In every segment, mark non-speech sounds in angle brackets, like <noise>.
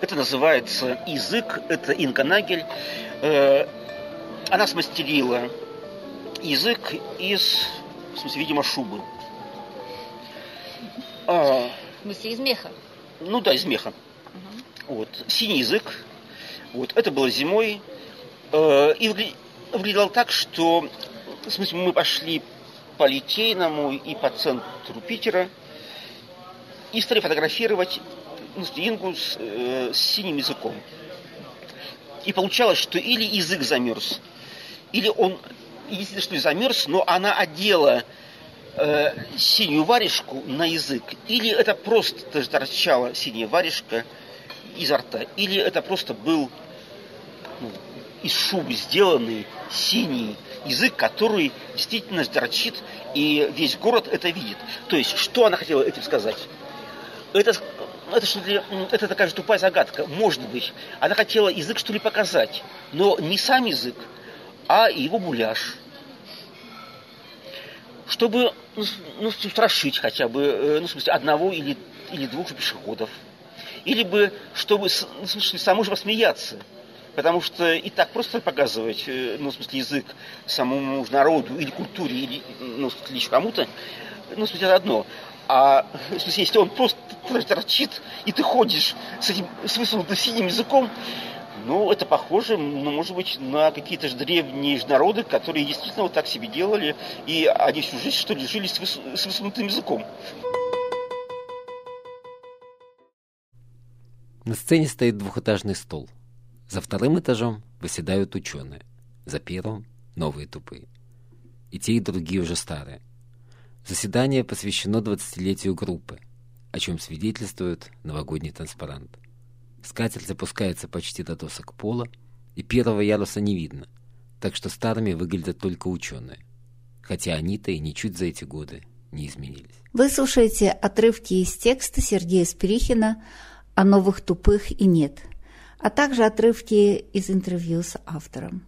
Это называется язык, это Инга Нагель. Э, она смастерила язык из, в смысле, видимо, шубы. А, в смысле, из меха? Ну да, из меха. Угу. Вот. Синий язык. Вот. Это было зимой. Э, и выглядело так, что в смысле, мы пошли по Литейному и по центру Питера и стали фотографировать Ингу с, э, с синим языком. И получалось, что или язык замерз, или он, если что, замерз, но она одела э, синюю варежку на язык, или это просто торчала синяя варежка изо рта, или это просто был ну, из шубы сделанный синий язык, который действительно торчит, и весь город это видит. То есть, что она хотела этим сказать? Это, это, что ли, это такая же тупая загадка. Может быть, она хотела язык что ли показать, но не сам язык, а его буляж. Чтобы ну, ну страшить хотя бы, э, ну, в смысле, одного или, или двух пешеходов. Или бы, чтобы, ну, в смысле, самому же посмеяться – Потому что и так просто показывать, э, ну, в смысле, язык самому народу или культуре, или, ну, в смысле, кому-то, ну, в смысле, это одно. А в смысле, если он просто торчит, и ты ходишь с этим с высунутым синим языком, ну, это похоже, ну, может быть, на какие-то же древние народы, которые действительно вот так себе делали, и они всю жизнь, что ли, жили с, выс... с высунутым языком. На сцене стоит двухэтажный стол – за вторым этажом выседают ученые, за первым — новые тупые. И те, и другие уже старые. Заседание посвящено 20-летию группы, о чем свидетельствует новогодний транспарант. Скатерть запускается почти до досок пола, и первого яруса не видно, так что старыми выглядят только ученые, хотя они-то и ничуть за эти годы не изменились. Вы слушаете отрывки из текста Сергея Спирихина о новых тупых и нет – а также отрывки из интервью с автором.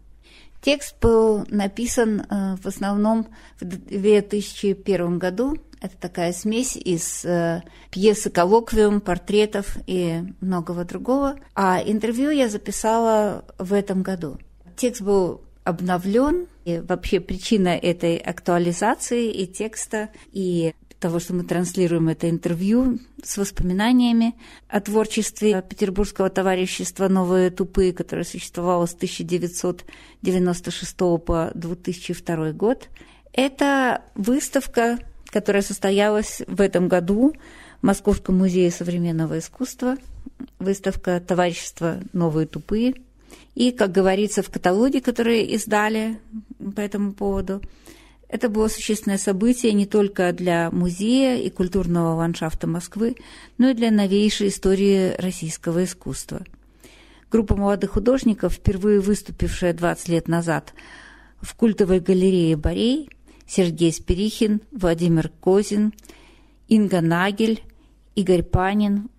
Текст был написан э, в основном в 2001 году. Это такая смесь из э, пьесы «Коллоквиум», портретов и многого другого. А интервью я записала в этом году. Текст был обновлен. И вообще причина этой актуализации и текста, и того, что мы транслируем это интервью с воспоминаниями о творчестве Петербургского товарищества «Новые тупые», которое существовало с 1996 по 2002 год. Это выставка, которая состоялась в этом году в Московском музее современного искусства, выставка товарищества «Новые тупые». И, как говорится в каталоге, который издали по этому поводу, это было существенное событие не только для музея и культурного ландшафта Москвы, но и для новейшей истории российского искусства. Группа молодых художников, впервые выступившая 20 лет назад в культовой галерее Борей, Сергей Спирихин, Владимир Козин, Инга Нагель, Игорь Панин,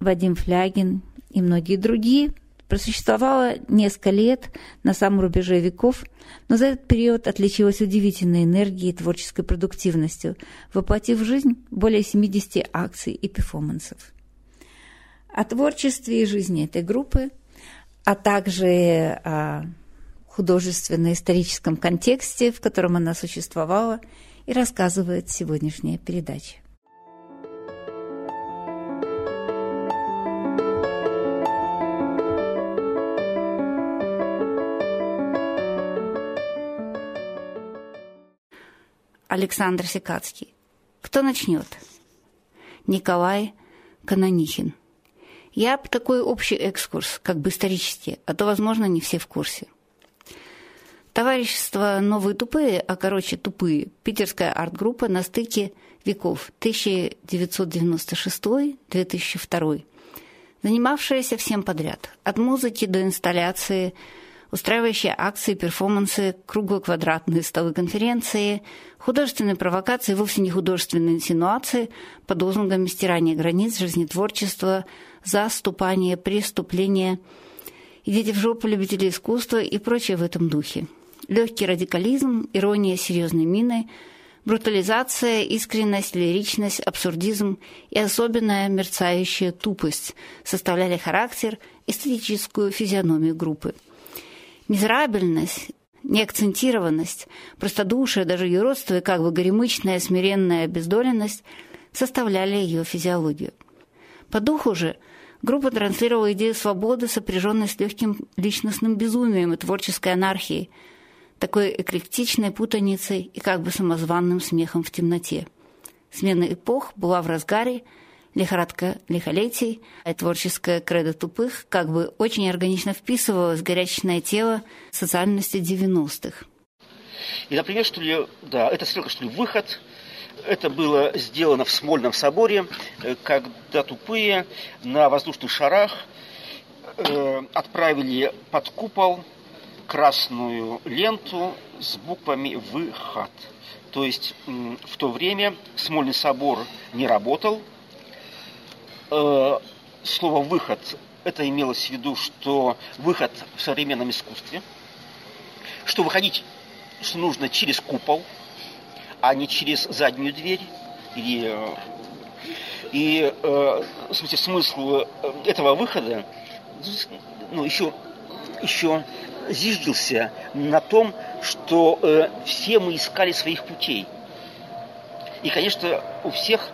Вадим Флягин и многие другие – просуществовала несколько лет на самом рубеже веков, но за этот период отличилась удивительной энергией и творческой продуктивностью, воплотив в жизнь более 70 акций и перформансов. О творчестве и жизни этой группы, а также о художественно-историческом контексте, в котором она существовала, и рассказывает сегодняшняя передача. Александр Секацкий. Кто начнет? Николай Канонихин. Я такой общий экскурс, как бы исторический, а то, возможно, не все в курсе. Товарищество «Новые тупые», а короче «Тупые», питерская арт-группа на стыке веков 1996-2002, занимавшаяся всем подряд, от музыки до инсталляции – устраивающие акции, перформансы, круглоквадратные столы конференции, художественные провокации, вовсе не художественные инсинуации под лозунгами стирания границ, жизнетворчества, заступания, преступления, идите в жопу любители искусства и прочее в этом духе. Легкий радикализм, ирония серьезной мины, Брутализация, искренность, лиричность, абсурдизм и особенная мерцающая тупость составляли характер, эстетическую физиономию группы. Мизерабельность, неакцентированность, простодушие, даже юродство и как бы горемычная смиренная обездоленность составляли ее физиологию. По духу же группа транслировала идею свободы, сопряженной с легким личностным безумием и творческой анархией – такой эклектичной путаницей и как бы самозванным смехом в темноте. Смена эпох была в разгаре, лихорадка лихолетий, а творческое кредо тупых как бы очень органично вписывалось в горячечное тело социальности 90-х. И, например, что ли, да, это стрелка, что ли, выход, это было сделано в Смольном соборе, э, когда тупые на воздушных шарах э, отправили под купол красную ленту с буквами «Выход». То есть в то время Смольный собор не работал. Э, слово «выход» это имелось в виду, что выход в современном искусстве, что выходить, нужно через купол, а не через заднюю дверь. Э, и э, в смысле, смысл этого выхода ну, еще, еще зиждился на том, что э, все мы искали своих путей. И, конечно, у всех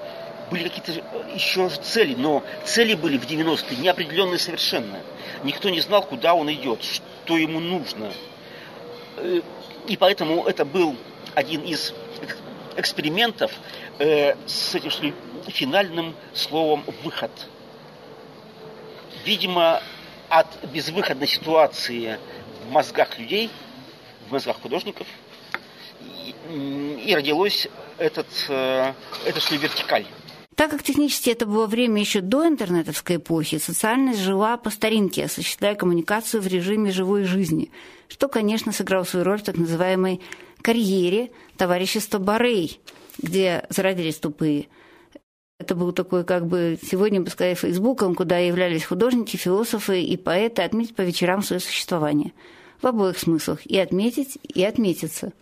были какие-то э, еще цели, но цели были в 90-е неопределенные совершенно. Никто не знал, куда он идет, что ему нужно. Э, и поэтому это был один из экспериментов э, с этим что ли, финальным словом «выход». Видимо, от безвыходной ситуации в мозгах людей, в мозгах художников, и, и родилось этот, э, это что вертикаль. Так как технически это было время еще до интернетовской эпохи, социальность жила по старинке, осуществляя коммуникацию в режиме живой жизни, что, конечно, сыграло свою роль в так называемой карьере товарищества Барей, где зародились тупые. Это был такой, как бы, сегодня бы сказать, фейсбуком, куда являлись художники, философы и поэты отметить по вечерам свое существование – в обоих смыслах – и отметить, и отметиться.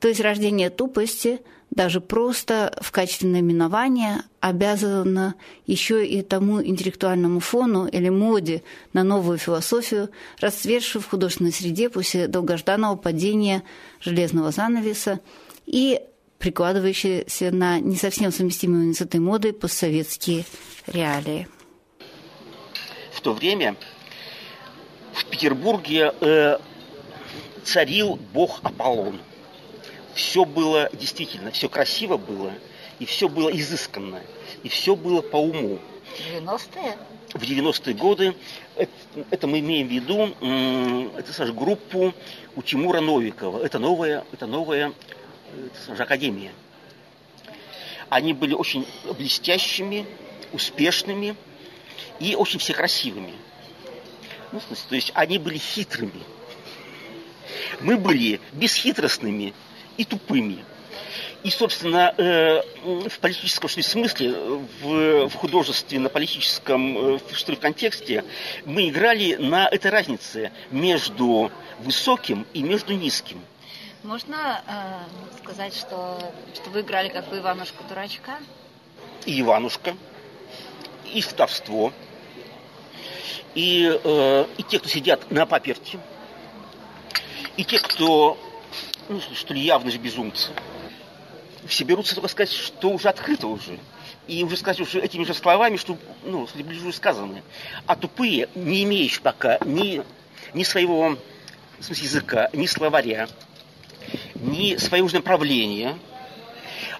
То есть рождение тупости даже просто в качестве наименования обязано еще и тому интеллектуальному фону или моде на новую философию, расцветшую в художественной среде после долгожданного падения железного занавеса и прикладывающиеся на не совсем совместимые с этой модой постсоветские реалии. В то время в Петербурге э, царил бог Аполлон. Все было действительно, все красиво было, и все было изысканно, и все было по уму. 90-е? В 90-е годы, это, это мы имеем в виду, это, скажи, группу у Тимура Новикова. Это новая, это новая это, скажи, академия. Они были очень блестящими, успешными и очень все красивыми. Ну, в смысле, то есть они были хитрыми. Мы были бесхитростными и тупыми. И, собственно, э, в политическом что ли, смысле, в, в художественно-политическом э, что ли, контексте мы играли на этой разнице между высоким и между низким. Можно э, сказать, что, что вы играли как бы Иванушку-дурачка? И Иванушка, и вторство, и, э, и те, кто сидят на паперти, и те, кто, ну, что ли, явно же безумцы, все берутся только сказать, что уже открыто уже. И уже сказать уже этими же словами, что, ну, уже сказаны. А тупые, не имеющие пока ни, ни своего в смысле, языка, ни словаря, ни своего же направления,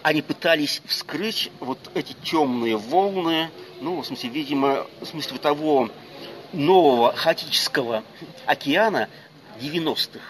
они пытались вскрыть вот эти темные волны, ну, в смысле, видимо, в смысле того нового хаотического океана 90-х.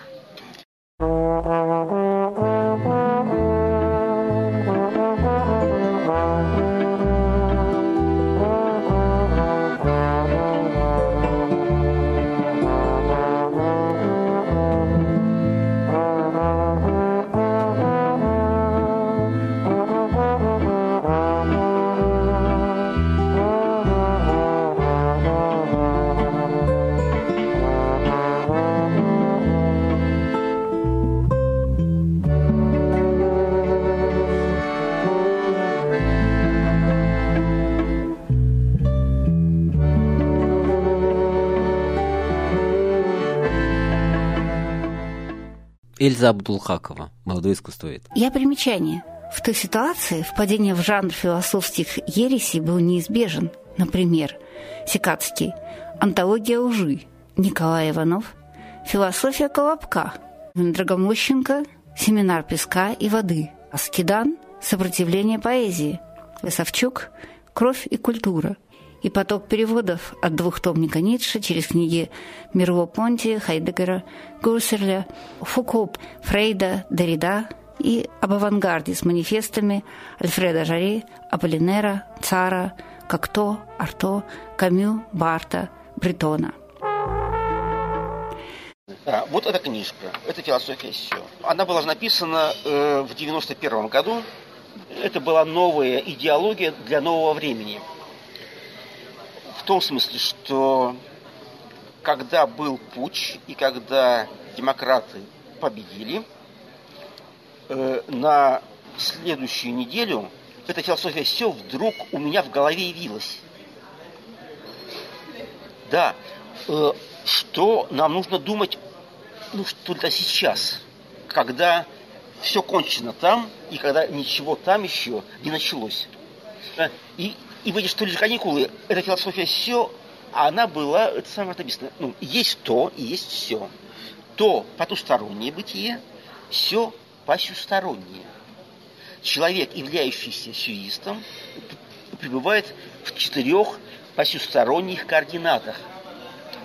Эльза Абдулхакова, молодой искусствовед. Я примечание. В той ситуации впадение в жанр философских ересей был неизбежен. Например, Секацкий «Антология лжи», Николай Иванов. «Философия Колобка», Драгомощенко «Семинар песка и воды», Аскидан «Сопротивление поэзии», Лысовчук «Кровь и культура», и поток переводов от двухтомника Ницше через книги Мерло-Понти, Хайдегера, Гуссерля, Фуко, Фрейда, Derrida и об авангарде с манифестами Альфреда Жари, Аполлинера, Цара, Кокто, Арто, Камю, Барта, Бретона. Да, вот эта книжка, это «Философия все». Она была написана э, в 91 году. Это была новая идеология для нового времени – в том смысле, что когда был путь и когда демократы победили, э, на следующую неделю эта философия все вдруг у меня в голове явилась. Да, э, что нам нужно думать, ну, что-то сейчас, когда все кончено там, и когда ничего там еще не началось. И и в эти что ли каникулы, эта философия все, она была, это самое написано, ну, есть то и есть все. То потустороннее бытие, все посюстороннее. Человек, являющийся сюистом, пребывает в четырех посюсторонних координатах.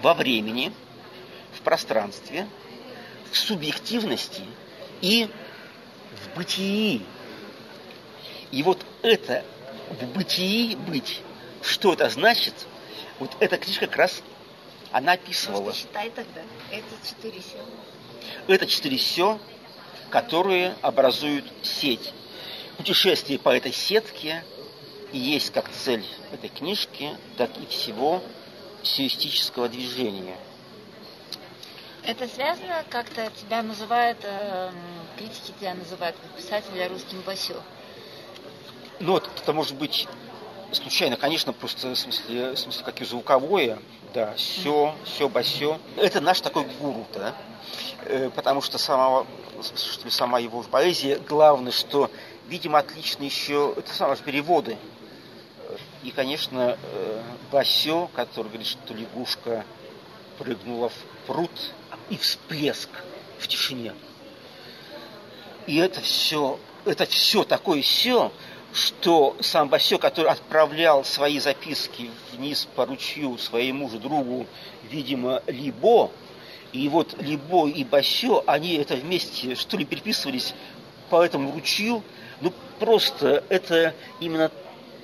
Во времени, в пространстве, в субъективности и в бытии. И вот это в бытии быть. Что это значит? Вот эта книжка как раз она описывала. Просто считай тогда. Это четыре сё. Это четыре сё, которые образуют сеть. Путешествие по этой сетке и есть как цель этой книжки, так и всего сиюстического движения. Это связано, как-то тебя называют, э, критики тебя называют как писателя русским басё. Ну, вот это может быть случайно, конечно, просто в смысле, в смысле как и звуковое, да, все, все, басё. Это наш такой гуру, да, э, потому что сама, что сама его поэзия, главное, что, видимо, отлично еще, это самое переводы. И, конечно, э, басё, который говорит, что лягушка прыгнула в пруд, и всплеск в тишине. И это все, это все такое все, что сам Басё, который отправлял свои записки вниз по ручью своему же другу, видимо, Либо, и вот Либо и Басё, они это вместе, что ли, переписывались по этому ручью, ну просто это именно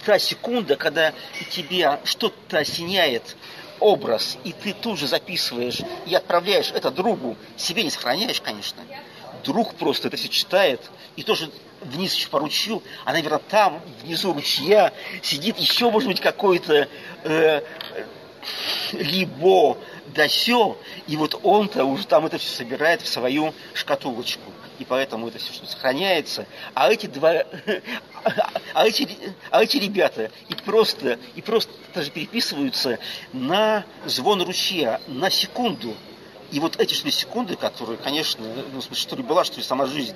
та секунда, когда тебя что-то осеняет, образ, и ты тут же записываешь и отправляешь это другу, себе не сохраняешь, конечно, друг просто это все читает, и тоже вниз еще по ручью, а, наверное, там, внизу ручья, сидит еще, может быть, какой-то э, либо все, и вот он-то уже там это все собирает в свою шкатулочку. И поэтому это все что сохраняется. А эти два, <laughs> а эти, а эти ребята и просто, и просто даже переписываются на звон ручья, на секунду. И вот эти что ли секунды, которые, конечно, ну, в смысле, что ли была, что ли сама жизнь,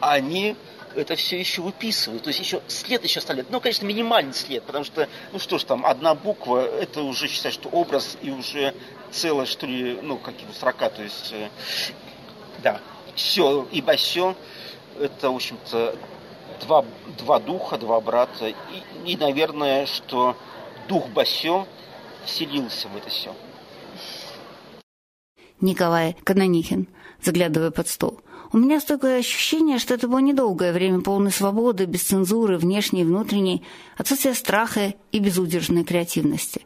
они это все еще выписывают. То есть еще след еще оставляют. Ну, конечно, минимальный след, потому что, ну что ж там, одна буква, это уже считать, что образ и уже целое, что ли, ну, какие-то строка. То есть, э, да, все, ибо все, это, в общем-то, два, два духа, два брата. И, и, наверное, что дух Басё вселился в это все. Николай Канонихин, заглядывая под стол. У меня стойкое ощущение, что это было недолгое время полной свободы, без цензуры, внешней и внутренней, отсутствие страха и безудержной креативности.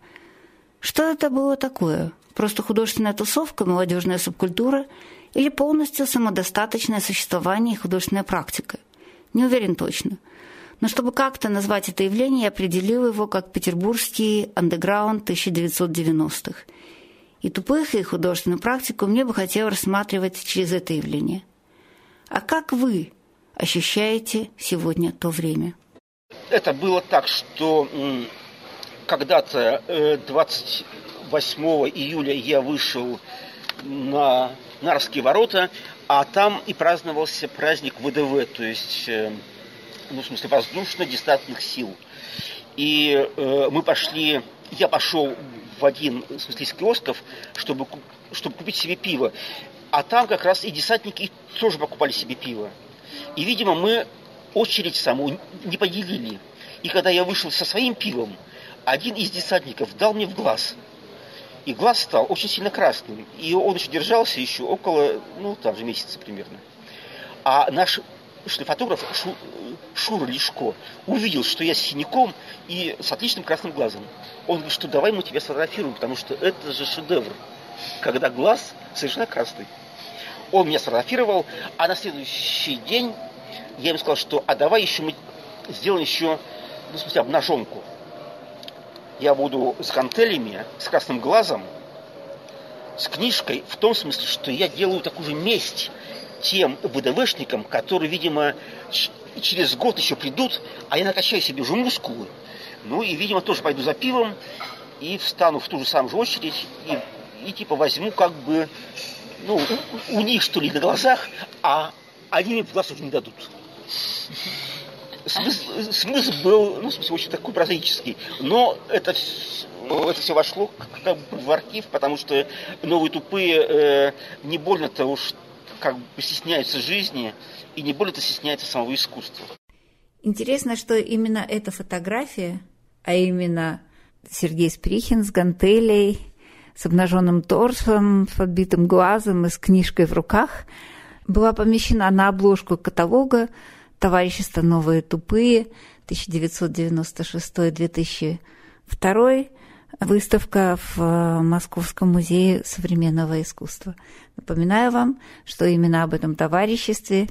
Что это было такое? Просто художественная тусовка, молодежная субкультура или полностью самодостаточное существование и художественная практика? Не уверен точно. Но чтобы как-то назвать это явление, я определил его как петербургский андеграунд 1990-х. И тупых, и художественную практику мне бы хотелось рассматривать через это явление – а как вы ощущаете сегодня то время? Это было так, что когда-то 28 э, июля я вышел на Нарские ворота, а там и праздновался праздник ВДВ, то есть, э, ну, в смысле, воздушно-десантных сил. И э, мы пошли, я пошел в один, в смысле, из киосков, чтобы, чтобы купить себе пиво. А там как раз и десантники тоже покупали себе пиво. И, видимо, мы очередь саму не поделили. И когда я вышел со своим пивом, один из десантников дал мне в глаз. И глаз стал очень сильно красным. И он еще держался еще около, ну, там же месяца примерно. А наш фотограф Шу, Шура Лешко увидел, что я с синяком и с отличным красным глазом. Он говорит, что давай мы тебя сфотографируем, потому что это же шедевр, когда глаз совершенно красный. Он меня сфотографировал, а на следующий день я ему сказал, что а давай еще мы сделаем еще, ну, в смысле, обнаженку. Я буду с гантелями, с красным глазом, с книжкой, в том смысле, что я делаю такую же месть тем ВДВшникам, которые, видимо, через год еще придут, а я накачаю себе уже мускулы. Ну и, видимо, тоже пойду за пивом и встану в ту же самую очередь и, и типа возьму как бы, ну, у, них что ли на глазах, а они мне в глаз уже не дадут. Смысл, смысл был, ну, в смысле, очень такой прозаический. Но это, это все вошло как бы в архив, потому что новые тупые э, не больно-то уж как бы стесняются жизни и не более-то стесняются самого искусства. Интересно, что именно эта фотография, а именно Сергей Сприхин с гантелей, с обнаженным торсом, с подбитым глазом и с книжкой в руках, была помещена на обложку каталога Товарищество «Новые тупые» 1996-2002 выставка в э, Московском музее современного искусства. Напоминаю вам, что именно об этом товариществе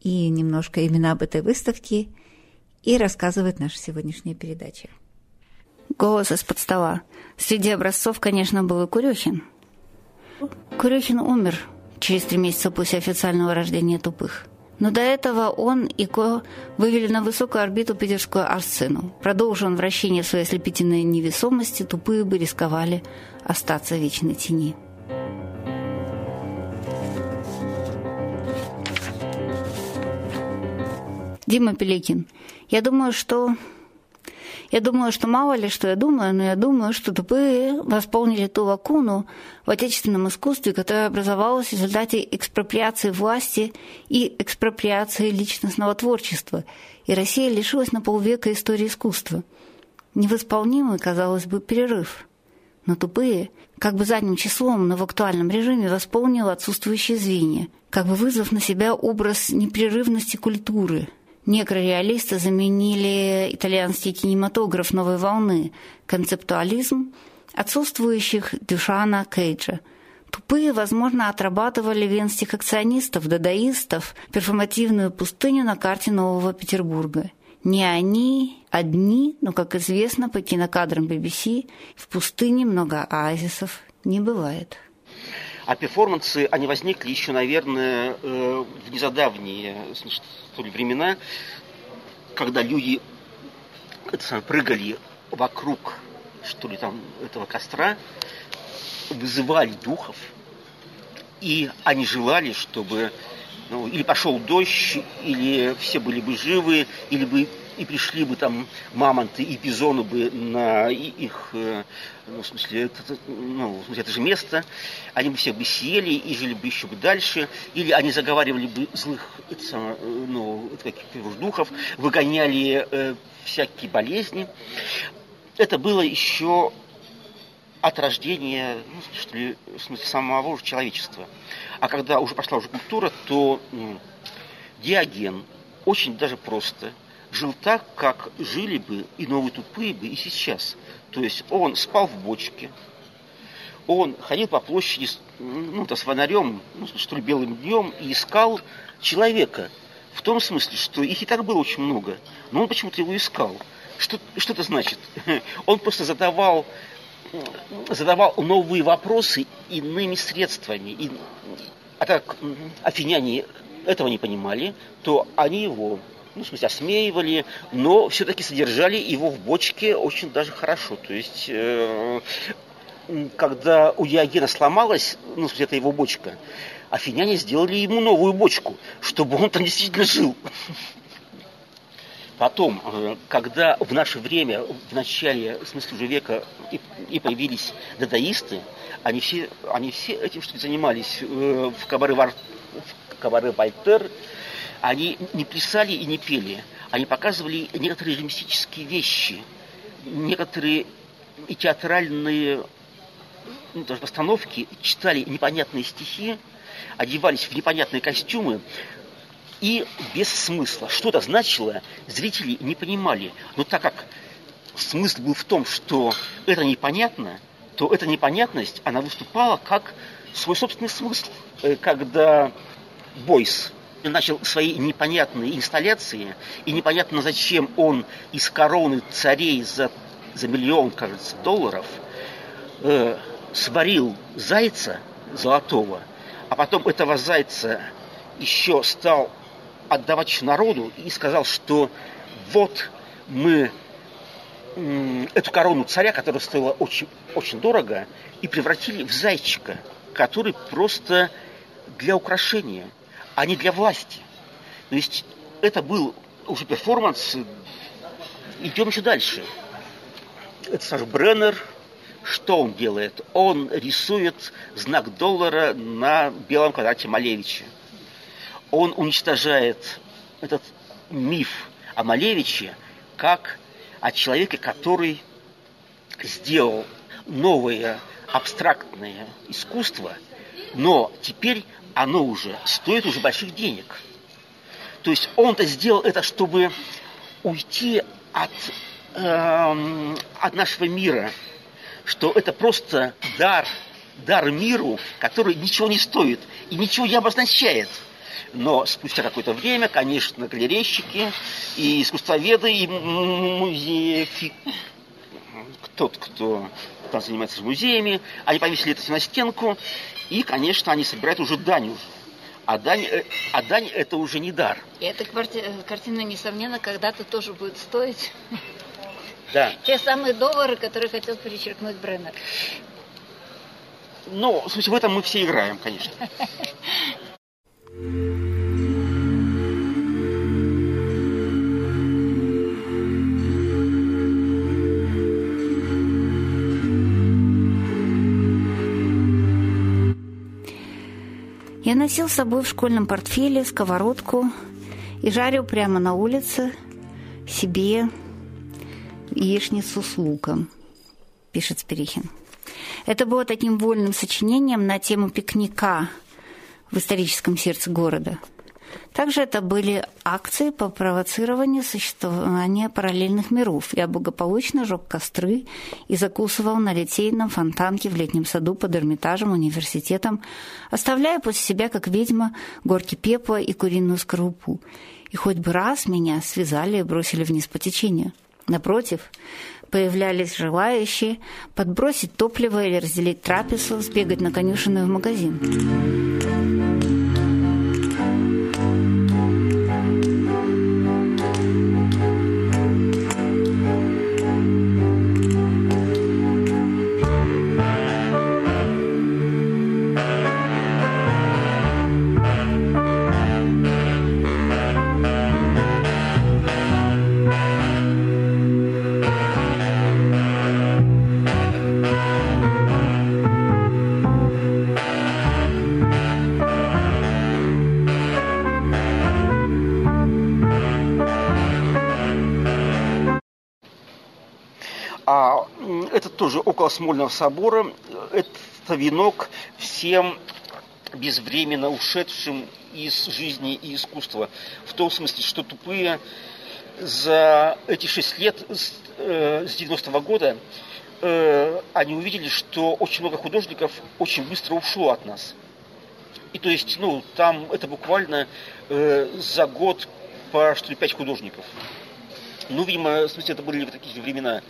и немножко именно об этой выставке и рассказывает наша сегодняшняя передача. Голос из-под стола. Среди образцов, конечно, был и Курюхин. Курюхин умер через три месяца после официального рождения тупых. Но до этого он и Ко вывели на высокую орбиту питерскую арсцену. Продолжив он вращение в своей ослепительной невесомости, тупые бы рисковали остаться в вечной тени. Дима Пеликин. Я думаю, что я думаю, что мало ли, что я думаю, но я думаю, что тупые восполнили ту лакуну в отечественном искусстве, которая образовалась в результате экспроприации власти и экспроприации личностного творчества, и Россия лишилась на полвека истории искусства. Невосполнимый, казалось бы, перерыв. Но тупые, как бы задним числом, но в актуальном режиме восполнил отсутствующие звенья, как бы вызвав на себя образ непрерывности культуры – Некрореалисты заменили итальянский кинематограф новой волны, концептуализм отсутствующих Дюшана Кейджа. Тупые, возможно, отрабатывали венских акционистов, дадаистов, перформативную пустыню на карте Нового Петербурга. Не они одни, но, как известно по кинокадрам BBC, в пустыне много оазисов не бывает. А перформансы, они возникли еще, наверное, э, в незадавние ли, времена, когда люди это самое, прыгали вокруг, что ли, там, этого костра, вызывали духов, и они желали, чтобы ну, или пошел дождь, или все были бы живы, или бы и пришли бы там мамонты и бизоны бы на их, э, ну, в смысле, это, ну, в смысле, это же место, они бы всех бы съели и жили бы еще бы дальше, или они заговаривали бы злых, это, самое, ну, каких-то духов, выгоняли э, всякие болезни. Это было еще от рождения, ну, что ли, в смысле, самого же человечества. А когда уже пошла уже культура, то ну, Диоген очень даже просто – жил так, как жили бы и новые тупые бы и сейчас. То есть он спал в бочке, он ходил по площади ну, то с фонарем, ну, что ли, белым днем, и искал человека. В том смысле, что их и так было очень много, но он почему-то его искал. Что, что это значит? <laughs> Он просто задавал, задавал новые вопросы иными средствами. И, а так афиняне этого не понимали, то они его ну, в смысле, осмеивали, но все-таки содержали его в бочке очень даже хорошо. То есть э, когда у Диогена сломалась, ну, это его бочка, афиняне сделали ему новую бочку, чтобы он там действительно жил. Потом, э, когда в наше время, в начале, в смысле уже века, и, и появились дадаисты, они все, они все этим что занимались. Э, в Кабаре, Вар, в Кабаре Вольтер они не плясали и не пели. Они показывали некоторые мистические вещи, некоторые и театральные ну, даже постановки, читали непонятные стихи, одевались в непонятные костюмы, и без смысла. Что это значило, зрители не понимали. Но так как смысл был в том, что это непонятно, то эта непонятность, она выступала как свой собственный смысл. Э, когда Бойс начал свои непонятные инсталляции, и непонятно зачем он из короны царей за, за миллион, кажется, долларов э, сварил зайца золотого, а потом этого зайца еще стал отдавать народу и сказал, что вот мы эту корону царя, которая стоила очень, очень дорого, и превратили в зайчика, который просто для украшения, а не для власти. То есть это был уже перформанс. Идем еще дальше. Это Саш Бреннер. Что он делает? Он рисует знак доллара на белом квадрате Малевича он уничтожает этот миф о Малевиче как о человеке, который сделал новое абстрактное искусство, но теперь оно уже стоит уже больших денег. То есть он-то сделал это, чтобы уйти от, э, от нашего мира, что это просто дар, дар миру, который ничего не стоит и ничего не обозначает – но спустя какое-то время, конечно, галерейщики и искусствоведы, и музеи, тот, кто там занимается музеями, они повесили это на стенку, и, конечно, они собирают уже дань уже. А дань, э, а дань это уже не дар. И эта картина, несомненно, когда-то тоже будет стоить. <laughs> Да. Те самые доллары, которые хотел перечеркнуть Бреннер. Ну, в смысле, в этом мы все играем, конечно. <laughs> Я носил с собой в школьном портфеле сковородку и жарил прямо на улице себе яичницу с луком, пишет Спирихин. Это было таким вольным сочинением на тему пикника в историческом сердце города – также это были акции по провоцированию существования параллельных миров. Я благополучно жег костры и закусывал на литейном фонтанке в летнем саду под Эрмитажем университетом, оставляя после себя, как ведьма, горки пепла и куриную скорлупу. И хоть бы раз меня связали и бросили вниз по течению. Напротив, появлялись желающие подбросить топливо или разделить трапезу, сбегать на конюшенную в магазин. Смольного собора. Это венок всем безвременно ушедшим из жизни и искусства. В том смысле, что тупые за эти шесть лет с, э, с 90-го года э, они увидели, что очень много художников очень быстро ушло от нас. И то есть, ну, там это буквально э, за год по что ли пять художников. Ну, видимо, в смысле, это были такие времена.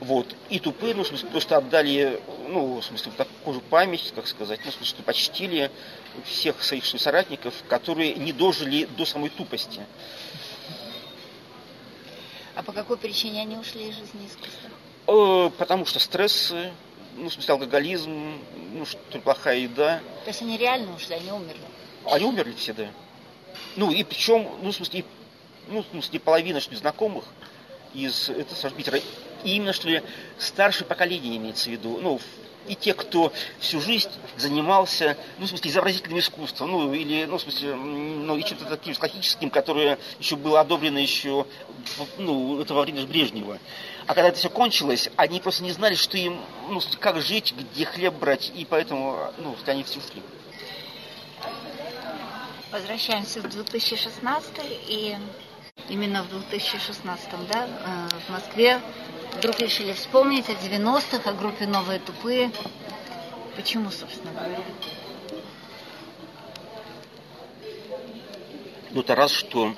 Вот. И тупые, ну, в смысле, просто отдали, ну, в смысле, такую же память, как сказать, ну, в смысле, почтили всех своих соратников, которые не дожили до самой тупости. А по какой причине они ушли из жизни искусства? Э, потому что стрессы, ну, в смысле, алкоголизм, ну, что плохая еда. То есть они реально ушли, они умерли? Они умерли все, да. Ну, и причем, ну, в смысле, ну, в смысле, половина, что знакомых из это, Именно, что ли, старшее поколение имеется в виду, ну, и те, кто всю жизнь занимался, ну, в смысле, изобразительным искусством, ну, или, ну, в смысле, ну, и чем-то таким классическим, которое еще было одобрено еще, ну, это во время Брежнева. А когда это все кончилось, они просто не знали, что им, ну, как жить, где хлеб брать, и поэтому, ну, они все ушли. Возвращаемся в 2016 и именно в 2016, да, э, в Москве вдруг решили вспомнить о 90-х, о группе «Новые тупые». Почему, собственно говоря? Ну, это раз, что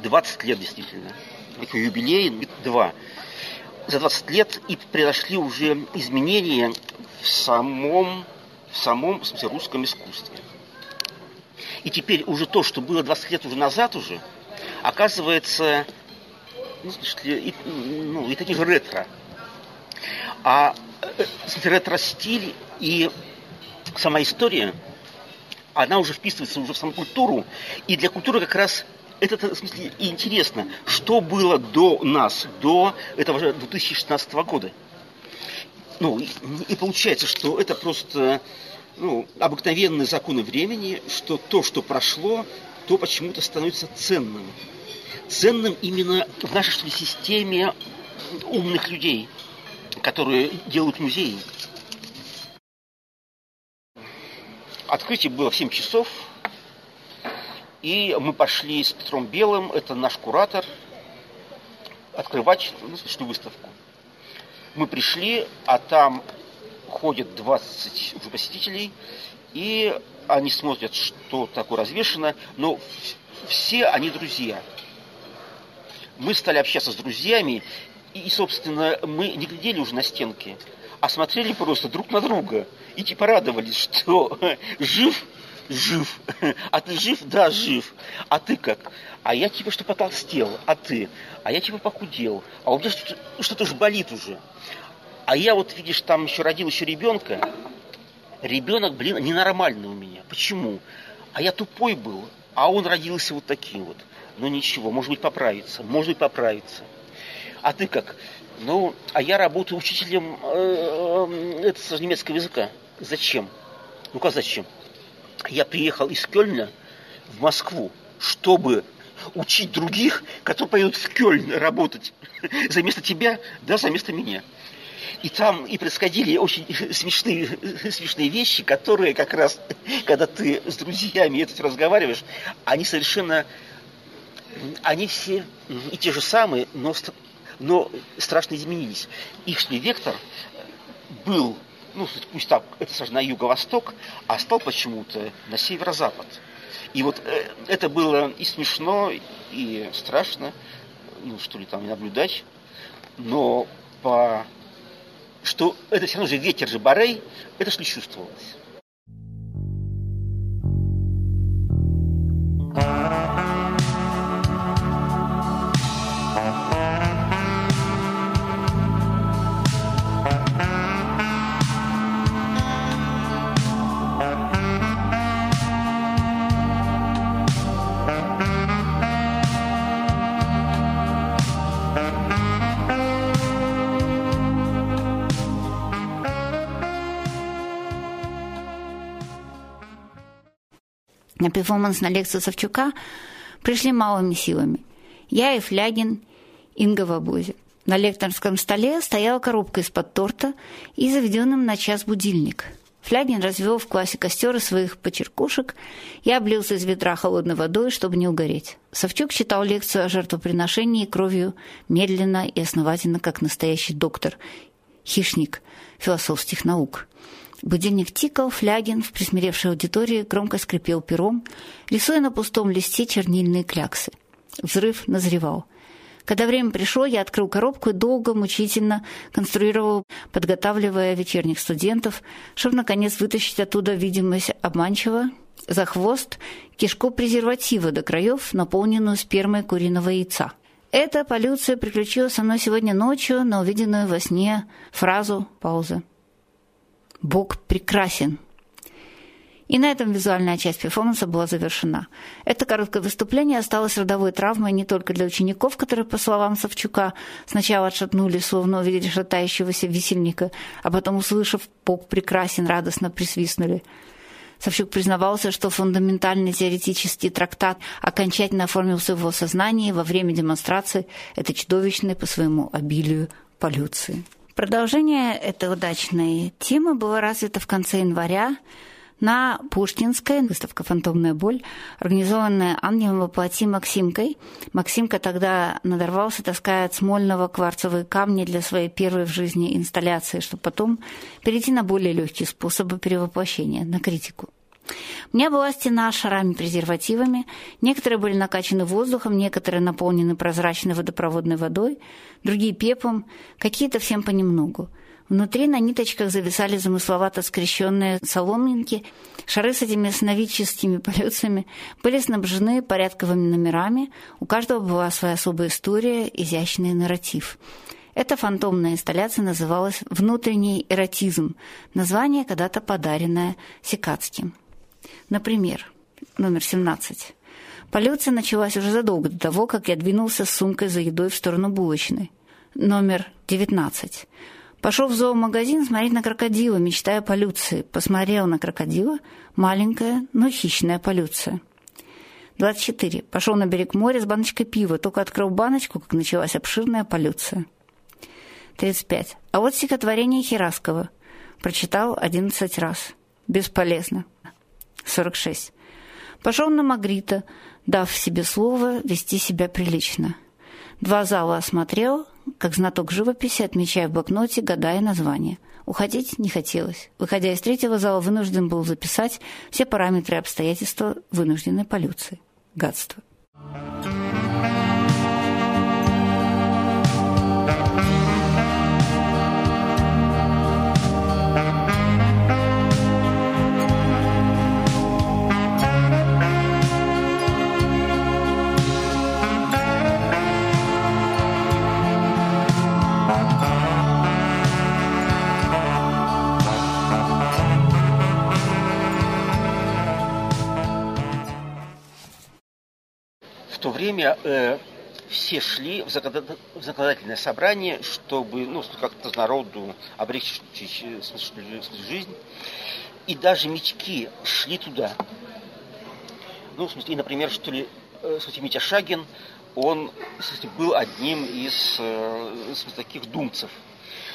20 лет действительно. Это юбилей, два. За 20 лет и произошли уже изменения в самом, в самом в смысле, русском искусстве. И теперь уже то, что было 20 лет уже назад уже, оказывается и, ну, и таких ретро. А э, ретро-стиль и сама история, она уже вписывается уже в саму культуру, и для культуры как раз это в смысле и интересно, что было до нас, до этого же 2016 года. Ну, и, и получается, что это просто ну, обыкновенные законы времени, что то, что прошло, то почему-то становится ценным ценным именно в нашей что ли, системе умных людей, которые делают музеи. Открытие было в 7 часов, и мы пошли с Петром Белым, это наш куратор, открывать ну, что выставку. Мы пришли, а там ходят 20 уже посетителей, и они смотрят, что такое развешено, но все они друзья – мы стали общаться с друзьями, и, собственно, мы не глядели уже на стенки, а смотрели просто друг на друга. И типа радовались, что <laughs> жив, жив. <laughs> А ты жив? Да, жив. А ты как? А я типа что потолстел, а ты? А я типа похудел. А у меня что-то, что-то же болит уже. А я вот, видишь, там еще родил еще ребенка. Ребенок, блин, ненормальный у меня. Почему? А я тупой был, а он родился вот таким вот ну ничего, может быть поправится, может быть поправится. А ты как? Ну, а я работаю учителем э, э, это, немецкого языка. Зачем? Ну как зачем? Я приехал из Кёльна в Москву, чтобы учить других, которые поедут в Кёльн работать. <laughs> За место тебя, да, за место меня. И там и происходили очень <laughs> смешные, <laughs> смешные вещи, которые как раз, когда ты с друзьями это разговариваешь, они совершенно они все и те же самые, но, но страшно изменились. Их вектор был, ну, пусть так, это на юго-восток, а стал почему-то на северо-запад. И вот э, это было и смешно, и страшно, ну, что ли там наблюдать, но по что это все равно же ветер же Барей, это что чувствовалось. На перформанс на лекцию Савчука пришли малыми силами. Я и Флягин, Инга в обозе. На лекторском столе стояла коробка из-под торта и заведенным на час будильник. Флягин развел в классе костер из своих почеркушек и облился из ведра холодной водой, чтобы не угореть. Савчук читал лекцию о жертвоприношении кровью медленно и основательно, как настоящий доктор, хищник философских наук. Будильник тикал, Флягин в присмиревшей аудитории громко скрипел пером, рисуя на пустом листе чернильные кляксы. Взрыв назревал. Когда время пришло, я открыл коробку и долго, мучительно конструировал, подготавливая вечерних студентов, чтобы, наконец, вытащить оттуда видимость обманчиво, за хвост кишку презерватива до краев, наполненную спермой куриного яйца. Эта полюция приключилась со мной сегодня ночью на увиденную во сне фразу «пауза». Бог прекрасен. И на этом визуальная часть перформанса была завершена. Это короткое выступление осталось родовой травмой не только для учеников, которые, по словам Савчука, сначала отшатнулись, словно увидели шатающегося висельника, а потом, услышав «Бог прекрасен», радостно присвистнули. Савчук признавался, что фундаментальный теоретический трактат окончательно оформился в его сознании во время демонстрации этой чудовищной по своему обилию полюции. Продолжение этой удачной темы было развито в конце января на Пушкинской, выставка «Фантомная боль», организованная ангелом воплоти Максимкой. Максимка тогда надорвался, таская от Смольного кварцевые камни для своей первой в жизни инсталляции, чтобы потом перейти на более легкие способы перевоплощения, на критику. У меня была стена шарами-презервативами. Некоторые были накачаны воздухом, некоторые наполнены прозрачной водопроводной водой, другие пеплом, какие-то всем понемногу – Внутри на ниточках зависали замысловато скрещенные соломинки. Шары с этими сновидческими полюциями были снабжены порядковыми номерами. У каждого была своя особая история, изящный нарратив. Эта фантомная инсталляция называлась «Внутренний эротизм», название, когда-то подаренное Сикацким. Например, номер 17. Полюция началась уже задолго до того, как я двинулся с сумкой за едой в сторону булочной. Номер 19. Пошел в зоомагазин смотреть на крокодила, мечтая о полюции. Посмотрел на крокодила. Маленькая, но хищная полюция. 24. Пошел на берег моря с баночкой пива. Только открыл баночку, как началась обширная полюция. 35. А вот стихотворение Хераскова. Прочитал 11 раз. Бесполезно. 46. Пошел на Магрита, дав себе слово вести себя прилично. Два зала осмотрел, как знаток живописи, отмечая в блокноте, гадая название. Уходить не хотелось. Выходя из третьего зала, вынужден был записать все параметры и обстоятельства вынужденной полюции. Гадство. Время э, все шли в законодательное собрание, чтобы ну, как-то народу облегчить жизнь. И даже мечки шли туда. Ну, в смысле, и, например, что ли, э, в смысле, Митя Шагин, он в смысле, был одним из э, смысле, таких думцев –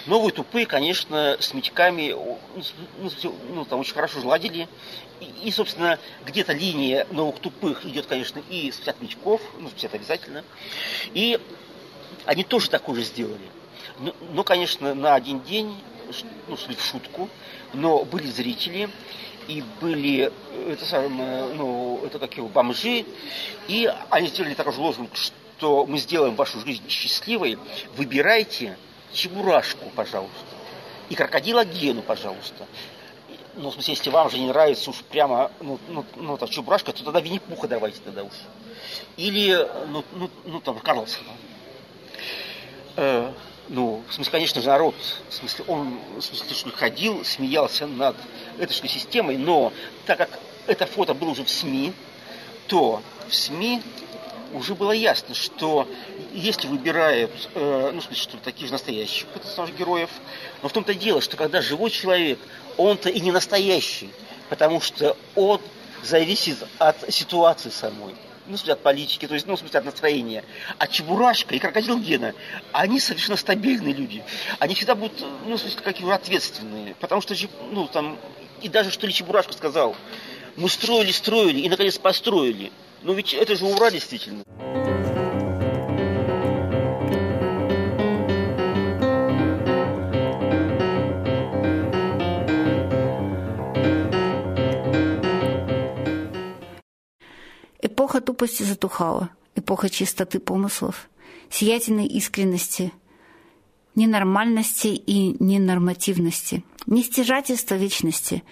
Новые тупые, конечно, с мечками ну, ну, там очень хорошо ладили. И, и собственно, где-то линия новых тупых идет, конечно, и с от мечков, ну, это обязательно. И они тоже такое же сделали. Но, но конечно, на один день, ну, в шутку, но были зрители, и были это самое, ну, это такие бомжи, и они сделали такой же лозунг, что мы сделаем вашу жизнь счастливой, выбирайте, чебурашку, пожалуйста. И крокодила Гену, пожалуйста. Ну, в смысле, если вам же не нравится уж прямо, ну, ну, ну там, чебурашка, то тогда Винни-Пуха давайте тогда уж. Или, ну, ну, ну там, Карлсона. Э, ну, в смысле, конечно же, народ, в смысле, он, в смысле, что ходил, смеялся над этой что системой, но так как это фото было уже в СМИ, то в СМИ уже было ясно, что если выбирают, э, ну, что таких же настоящих персонажей героев, но в том-то дело, что когда живой человек, он-то и не настоящий, потому что он зависит от ситуации самой. Ну, в смысле, от политики, то есть, ну, в смысле, от настроения. А Чебурашка и Крокодил Гена, они совершенно стабильные люди. Они всегда будут, ну, в смысле, какие ответственные. Потому что, ну, там, и даже, что ли, Чебурашка сказал, мы строили, строили и, наконец, построили. Ну ведь это же ура действительно. Эпоха тупости затухала, эпоха чистоты помыслов, сиятельной искренности, ненормальности и ненормативности, нестяжательства вечности,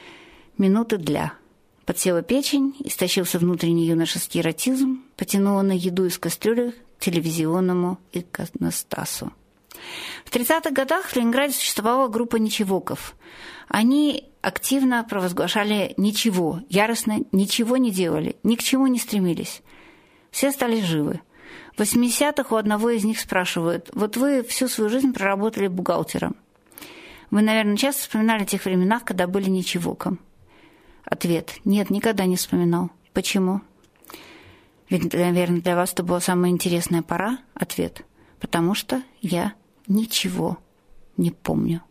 минуты для – Подсела печень, истощился внутренний юношеский эротизм, потянула на еду из кастрюли к телевизионному иконостасу. В 30-х годах в Ленинграде существовала группа ничегоков. Они активно провозглашали ничего, яростно ничего не делали, ни к чему не стремились. Все стали живы. В 80-х у одного из них спрашивают, вот вы всю свою жизнь проработали бухгалтером. Вы, наверное, часто вспоминали о тех временах, когда были ничегоком. Ответ – нет, никогда не вспоминал. Почему? Ведь, наверное, для вас это была самая интересная пора? Ответ – потому что я ничего не помню.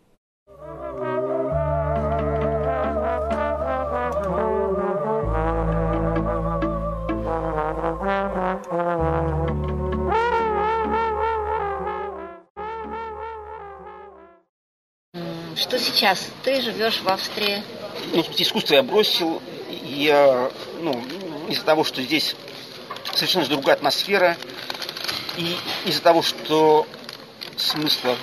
Что сейчас? Ты живешь в Австрии. Ну, искусство я бросил. Я, ну, из-за того, что здесь совершенно другая атмосфера, и из-за того, что смысла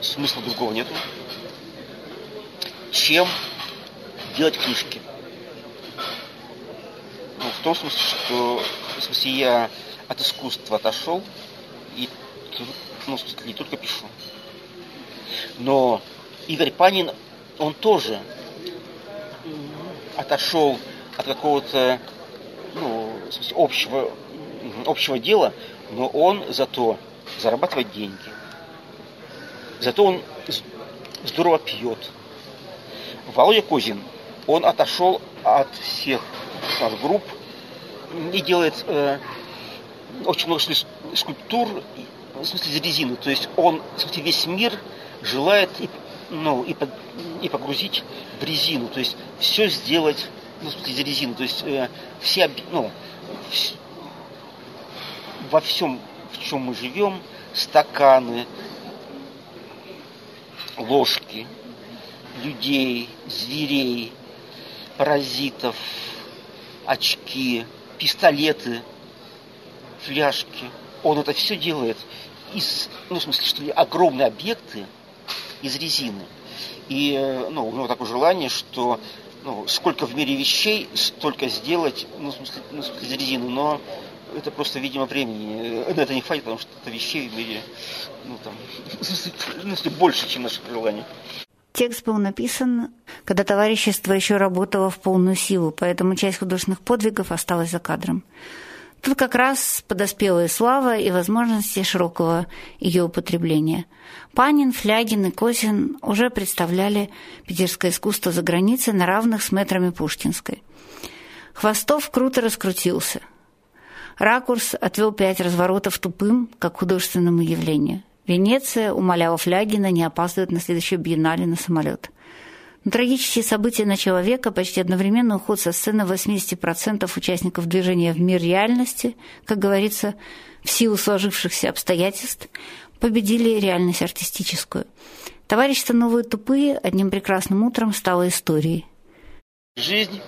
смысла другого нету, чем делать книжки. Ну, в том смысле, что в смысле, я от искусства отошел и ну, не только пишу. Но Игорь Панин, он тоже отошел от какого-то ну, общего, общего дела, но он зато зарабатывает деньги. Зато он здорово пьет. Володя Козин, он отошел от всех от групп и делает э, очень много скульптур, в смысле из резины. То есть он в смысле, весь мир желает и, ну, и, под, и погрузить в резину. То есть все сделать ну, из резины. То есть э, все, ну, вс, во всем, в чем мы живем, стаканы, ложки, людей, зверей, паразитов, очки, пистолеты, фляжки. Он это все делает из, ну, в смысле, что ли, огромные объекты из резины. И э, ну, у него такое желание, что ну, сколько в мире вещей, столько сделать, ну, в смысле, ну, в смысле из резины. Но это просто, видимо, времени. На это не хватит, потому что это вещей в мире, ну, там, <laughs> ну, больше, чем наших желаний. Текст был написан, когда товарищество еще работало в полную силу, поэтому часть художественных подвигов осталась за кадром. Тут как раз подоспела и слава, и возможности широкого ее употребления. Панин, Флягин и Косин уже представляли питерское искусство за границей на равных с метрами Пушкинской. Хвостов круто раскрутился – Ракурс отвел пять разворотов тупым, как художественному явлению. Венеция умоляла Флягина не опаздывать на следующее биеннале на самолет. Трагические события начала века, почти одновременно уход со сцены 80% участников движения в мир реальности, как говорится, в силу сложившихся обстоятельств, победили реальность артистическую. Товарищество «Новые тупые» одним прекрасным утром стало историей. Жизнь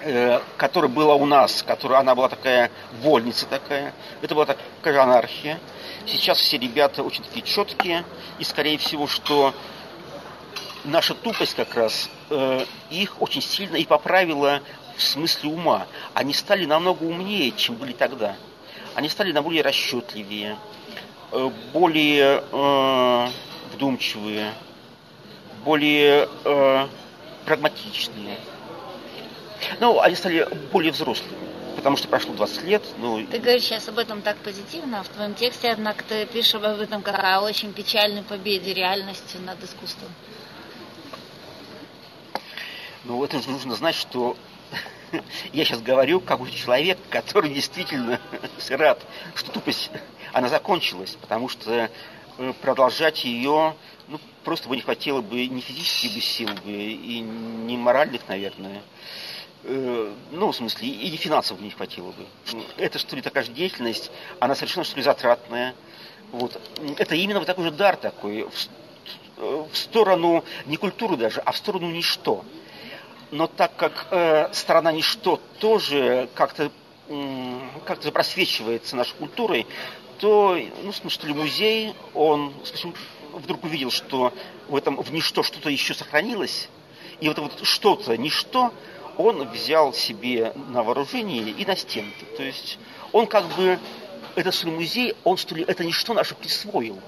Э, которая была у нас, которая она была такая вольница такая, это была такая анархия. Сейчас все ребята очень такие четкие, и скорее всего, что наша тупость как раз э, их очень сильно и поправила в смысле ума. Они стали намного умнее, чем были тогда. Они стали на более расчетливее, э, более э, вдумчивые, более э, прагматичные. Ну, они стали более взрослыми, потому что прошло 20 лет. Ну... Ты говоришь сейчас об этом так позитивно, а в твоем тексте, однако, ты пишешь об этом как о очень печальной победе реальности над искусством. Ну, это нужно знать, что <laughs> я сейчас говорю как человек, который действительно <laughs> рад, что тупость, она закончилась, потому что э, продолжать ее, ну, просто бы не хватило бы ни физических бы сил бы, и ни моральных, наверное. Э, ну, в смысле, и финансов не хватило бы. Это, что ли, такая же деятельность, она совершенно, что ли, затратная. Вот. Это именно вот такой же дар такой, в, в сторону, не культуры даже, а в сторону ничто. Но так как э, сторона ничто тоже как-то э, как-то просвечивается нашей культурой, то, ну, в смысле, что ли, музей, он скажем, вдруг увидел, что в этом в ничто что-то еще сохранилось, и вот это вот что-то, ничто, он взял себе на вооружение и на стенки. То есть он как бы этот что музей, он что ли, это ничто наше присвоил.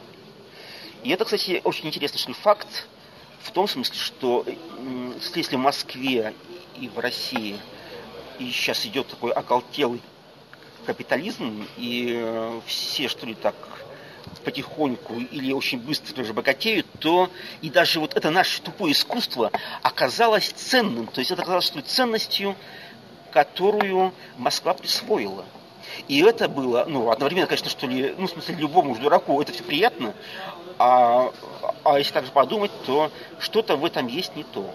И это, кстати, очень интересный что факт в том смысле, что если в Москве и в России и сейчас идет такой оголтелый капитализм, и э, все, что ли, так потихоньку или очень быстро тоже богатеют, то и даже вот это наше тупое искусство оказалось ценным. То есть это оказалось ли, ценностью, которую Москва присвоила. И это было, ну, одновременно, конечно, что ли, ну, в смысле, любому дураку это все приятно, а, а если так подумать, то что-то в этом есть не то.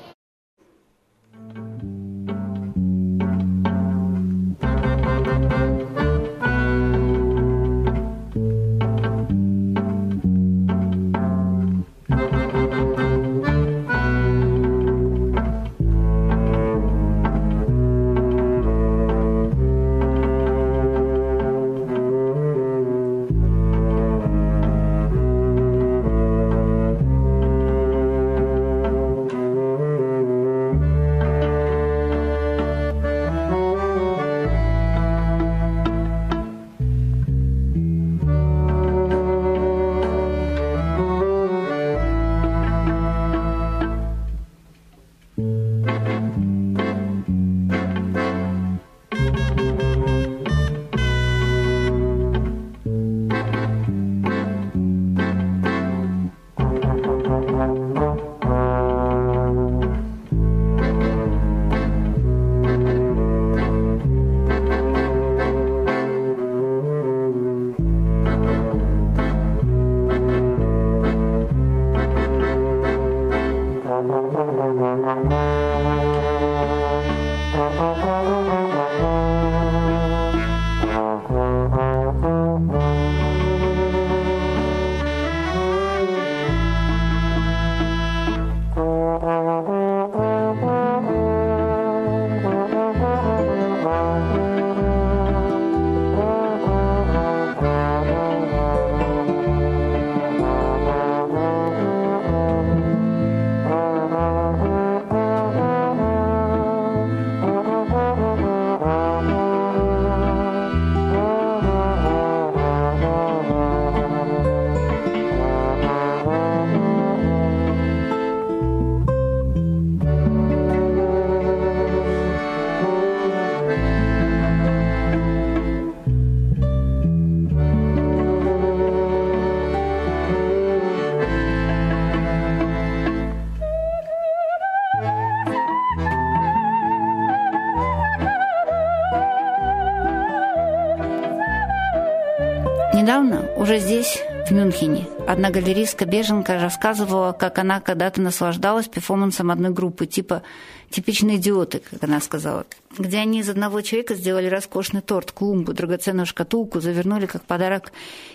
Недавно, уже здесь, в Мюнхене, одна галеристка-беженка рассказывала, как она когда-то наслаждалась перформансом одной группы, типа «типичные идиоты», как она сказала, где они из одного человека сделали роскошный торт, клумбу, драгоценную шкатулку, завернули как подарок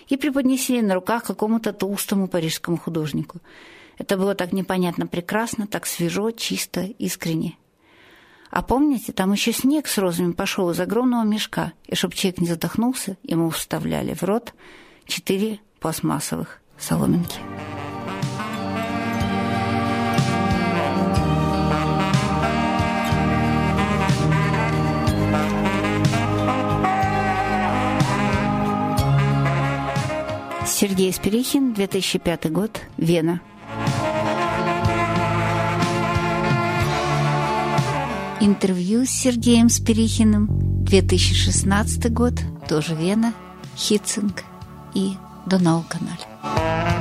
и преподнесли на руках какому-то толстому парижскому художнику. Это было так непонятно прекрасно, так свежо, чисто, искренне. А помните, там еще снег с розами пошел из огромного мешка, и чтобы человек не задохнулся, ему вставляли в рот четыре пластмассовых соломинки. Сергей Спирихин, 2005 год, Вена. Интервью с Сергеем Спирихиным, 2016 год, тоже Вена, Хитцинг и Донау-каналь.